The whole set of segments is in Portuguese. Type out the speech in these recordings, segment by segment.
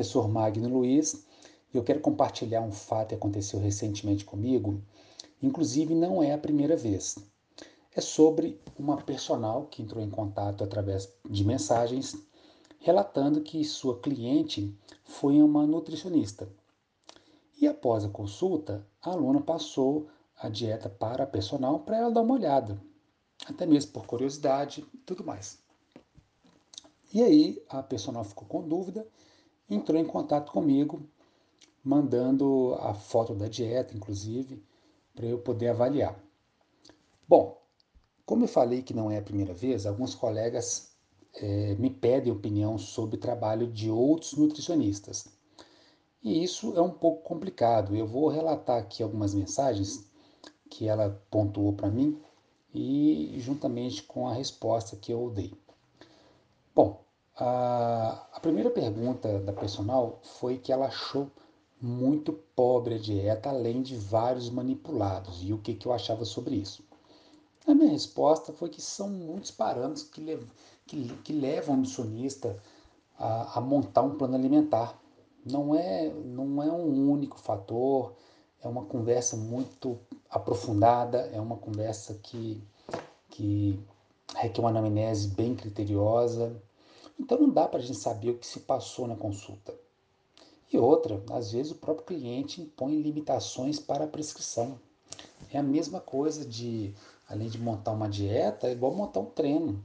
professor Magno Luiz e eu quero compartilhar um fato que aconteceu recentemente comigo. Inclusive, não é a primeira vez. É sobre uma personal que entrou em contato através de mensagens relatando que sua cliente foi uma nutricionista. E após a consulta, a aluna passou a dieta para a personal para ela dar uma olhada, até mesmo por curiosidade e tudo mais. E aí a personal ficou com dúvida, entrou em contato comigo, mandando a foto da dieta, inclusive, para eu poder avaliar. Bom, como eu falei que não é a primeira vez, alguns colegas é, me pedem opinião sobre o trabalho de outros nutricionistas. E isso é um pouco complicado. Eu vou relatar aqui algumas mensagens que ela pontuou para mim e juntamente com a resposta que eu dei. Bom, a, a primeira pergunta da personal foi que ela achou muito pobre a dieta, além de vários manipulados, e o que, que eu achava sobre isso. A minha resposta foi que são muitos parâmetros que, que, que levam o nutricionista a, a, montar um plano alimentar. Não é, não é um único fator, é uma conversa muito aprofundada, é uma conversa que, que requer uma anamnese bem criteriosa. Então não dá para a gente saber o que se passou na consulta. E outra, às vezes o próprio cliente impõe limitações para a prescrição. É a mesma coisa de, além de montar uma dieta, é igual montar um treino.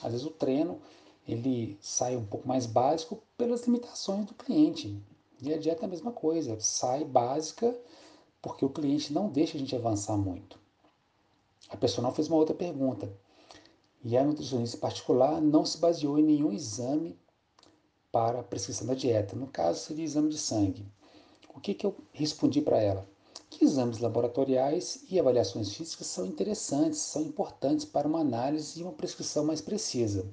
Às vezes o treino ele sai um pouco mais básico pelas limitações do cliente. E a dieta é a mesma coisa, sai básica porque o cliente não deixa a gente avançar muito. A personal fez uma outra pergunta. E a nutricionista particular não se baseou em nenhum exame para prescrição da dieta. No caso, seria exame de sangue. O que, que eu respondi para ela? Que exames laboratoriais e avaliações físicas são interessantes, são importantes para uma análise e uma prescrição mais precisa.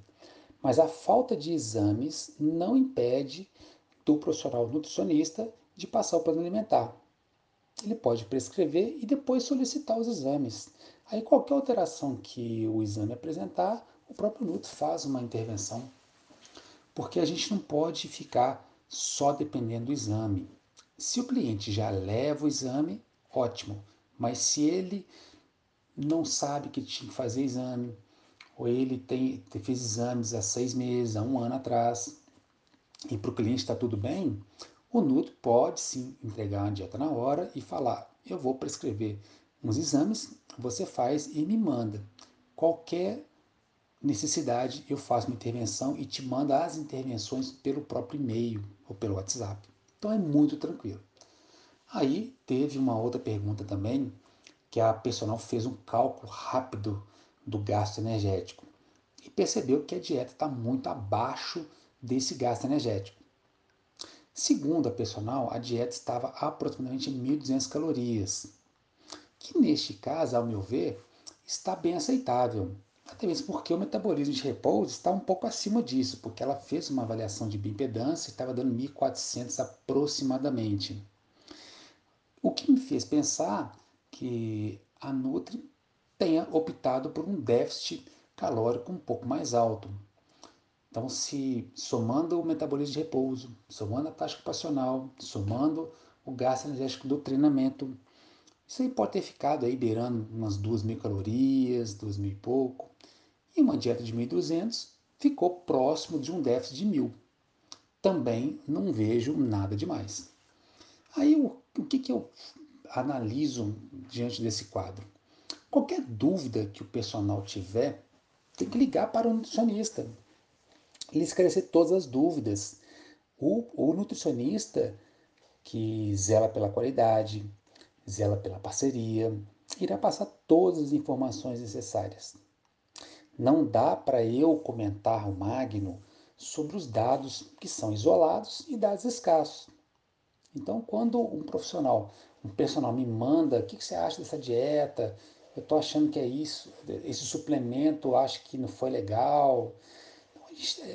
Mas a falta de exames não impede do profissional nutricionista de passar o plano alimentar ele pode prescrever e depois solicitar os exames. Aí qualquer alteração que o exame apresentar, o próprio NUT faz uma intervenção. Porque a gente não pode ficar só dependendo do exame. Se o cliente já leva o exame, ótimo. Mas se ele não sabe que tinha que fazer exame, ou ele tem, fez exames há seis meses, há um ano atrás, e para o cliente está tudo bem, o Nutri pode sim entregar uma dieta na hora e falar: eu vou prescrever uns exames, você faz e me manda. Qualquer necessidade, eu faço uma intervenção e te manda as intervenções pelo próprio e-mail ou pelo WhatsApp. Então é muito tranquilo. Aí teve uma outra pergunta também, que a personal fez um cálculo rápido do gasto energético e percebeu que a dieta está muito abaixo desse gasto energético. Segundo a personal, a dieta estava aproximadamente 1.200 calorias, que neste caso, ao meu ver, está bem aceitável. Até mesmo porque o metabolismo de repouso está um pouco acima disso, porque ela fez uma avaliação de bioimpedância e estava dando 1.400 aproximadamente. O que me fez pensar que a Nutri tenha optado por um déficit calórico um pouco mais alto, então, se somando o metabolismo de repouso, somando a taxa ocupacional, somando o gasto energético do treinamento, isso aí pode ter ficado aí beirando umas duas mil calorias, duas mil e pouco. E uma dieta de 1.200 ficou próximo de um déficit de mil. Também não vejo nada demais. Aí o, o que, que eu analiso diante desse quadro? Qualquer dúvida que o personal tiver, tem que ligar para o nutricionista ele esclarecer todas as dúvidas. O, o nutricionista que zela pela qualidade, zela pela parceria, irá passar todas as informações necessárias. Não dá para eu comentar o Magno sobre os dados que são isolados e dados escassos. Então, quando um profissional, um personal me manda, o que, que você acha dessa dieta? Eu estou achando que é isso, esse suplemento acho que não foi legal,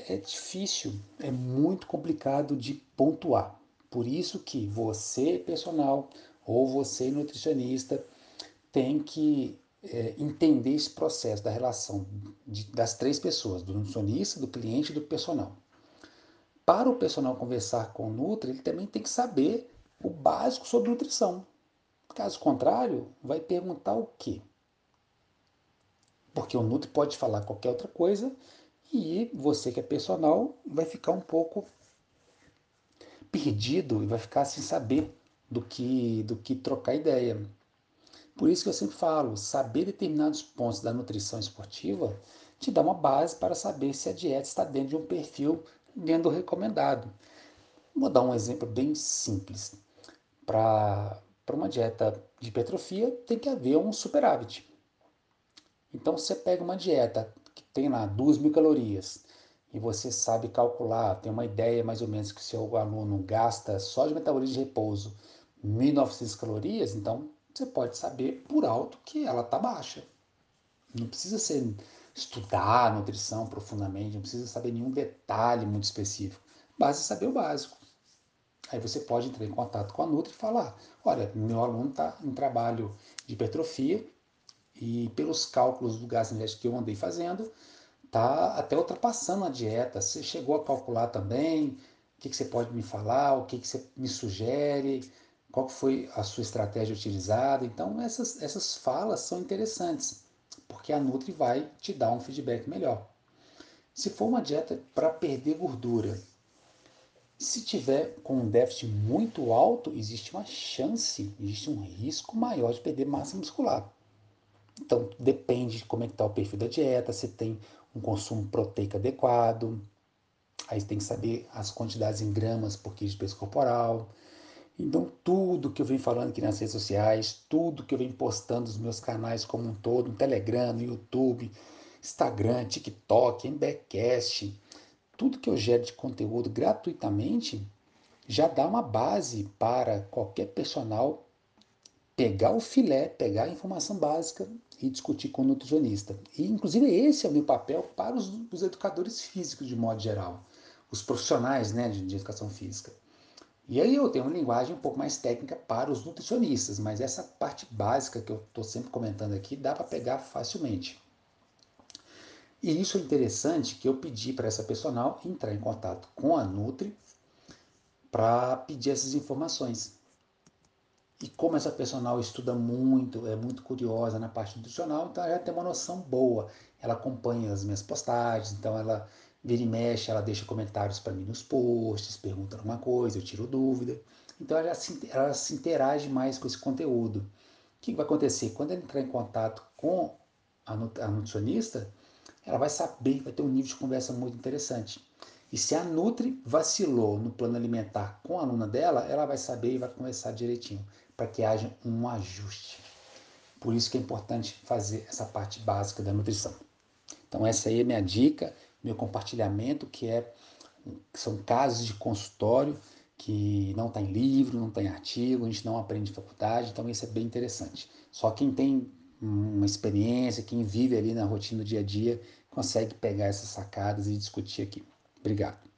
é difícil, é muito complicado de pontuar. Por isso que você, personal, ou você, nutricionista, tem que é, entender esse processo da relação de, das três pessoas, do nutricionista, do cliente e do personal. para o personal conversar com o Nutri, ele também tem que saber o básico sobre nutrição. Caso contrário, vai perguntar o quê? Porque o Nutri pode falar qualquer outra coisa e você que é personal vai ficar um pouco perdido e vai ficar sem saber do que, do que trocar ideia. Por isso que eu sempre falo, saber determinados pontos da nutrição esportiva te dá uma base para saber se a dieta está dentro de um perfil dentro do recomendado. Vou dar um exemplo bem simples. Para uma dieta de hipertrofia tem que haver um superávit. Então você pega uma dieta que tem lá 2 mil calorias, e você sabe calcular, tem uma ideia mais ou menos que o seu aluno gasta só de metabolismo de repouso 1.900 calorias, então você pode saber por alto que ela está baixa. Não precisa ser estudar nutrição profundamente, não precisa saber nenhum detalhe muito específico. Basta saber o básico. Aí você pode entrar em contato com a Nutri e falar: olha, meu aluno está em trabalho de hipertrofia e pelos cálculos do gasto energético que eu andei fazendo, tá até ultrapassando a dieta. Você chegou a calcular também? O que, que você pode me falar? O que, que você me sugere? Qual foi a sua estratégia utilizada? Então, essas, essas falas são interessantes, porque a Nutri vai te dar um feedback melhor. Se for uma dieta para perder gordura, se tiver com um déficit muito alto, existe uma chance, existe um risco maior de perder massa muscular. Então, depende de como é que está o perfil da dieta, se tem um consumo proteico adequado. Aí tem que saber as quantidades em gramas por quilo de peso corporal. Então, tudo que eu venho falando aqui nas redes sociais, tudo que eu venho postando nos meus canais como um todo, no Telegram, no YouTube, Instagram, TikTok, Embecast, tudo que eu gero de conteúdo gratuitamente já dá uma base para qualquer personal pegar o filé, pegar a informação básica e discutir com o nutricionista. E, inclusive, esse é o meu papel para os, os educadores físicos, de modo geral, os profissionais né, de, de educação física. E aí eu tenho uma linguagem um pouco mais técnica para os nutricionistas, mas essa parte básica que eu estou sempre comentando aqui dá para pegar facilmente. E isso é interessante que eu pedi para essa personal entrar em contato com a Nutri para pedir essas informações. E como essa personal estuda muito, é muito curiosa na parte nutricional, então ela já tem uma noção boa. Ela acompanha as minhas postagens, então ela vira e mexe, ela deixa comentários para mim nos posts, pergunta alguma coisa, eu tiro dúvida. Então ela se, ela se interage mais com esse conteúdo. O que vai acontecer? Quando ela entrar em contato com a nutricionista, ela vai saber, vai ter um nível de conversa muito interessante. E se a Nutri vacilou no plano alimentar com a aluna dela, ela vai saber e vai conversar direitinho para que haja um ajuste. Por isso que é importante fazer essa parte básica da nutrição. Então essa aí é minha dica, meu compartilhamento, que é são casos de consultório que não está em livro, não está em artigo, a gente não aprende em faculdade, então isso é bem interessante. Só quem tem uma experiência, quem vive ali na rotina do dia a dia, consegue pegar essas sacadas e discutir aqui. Obrigado.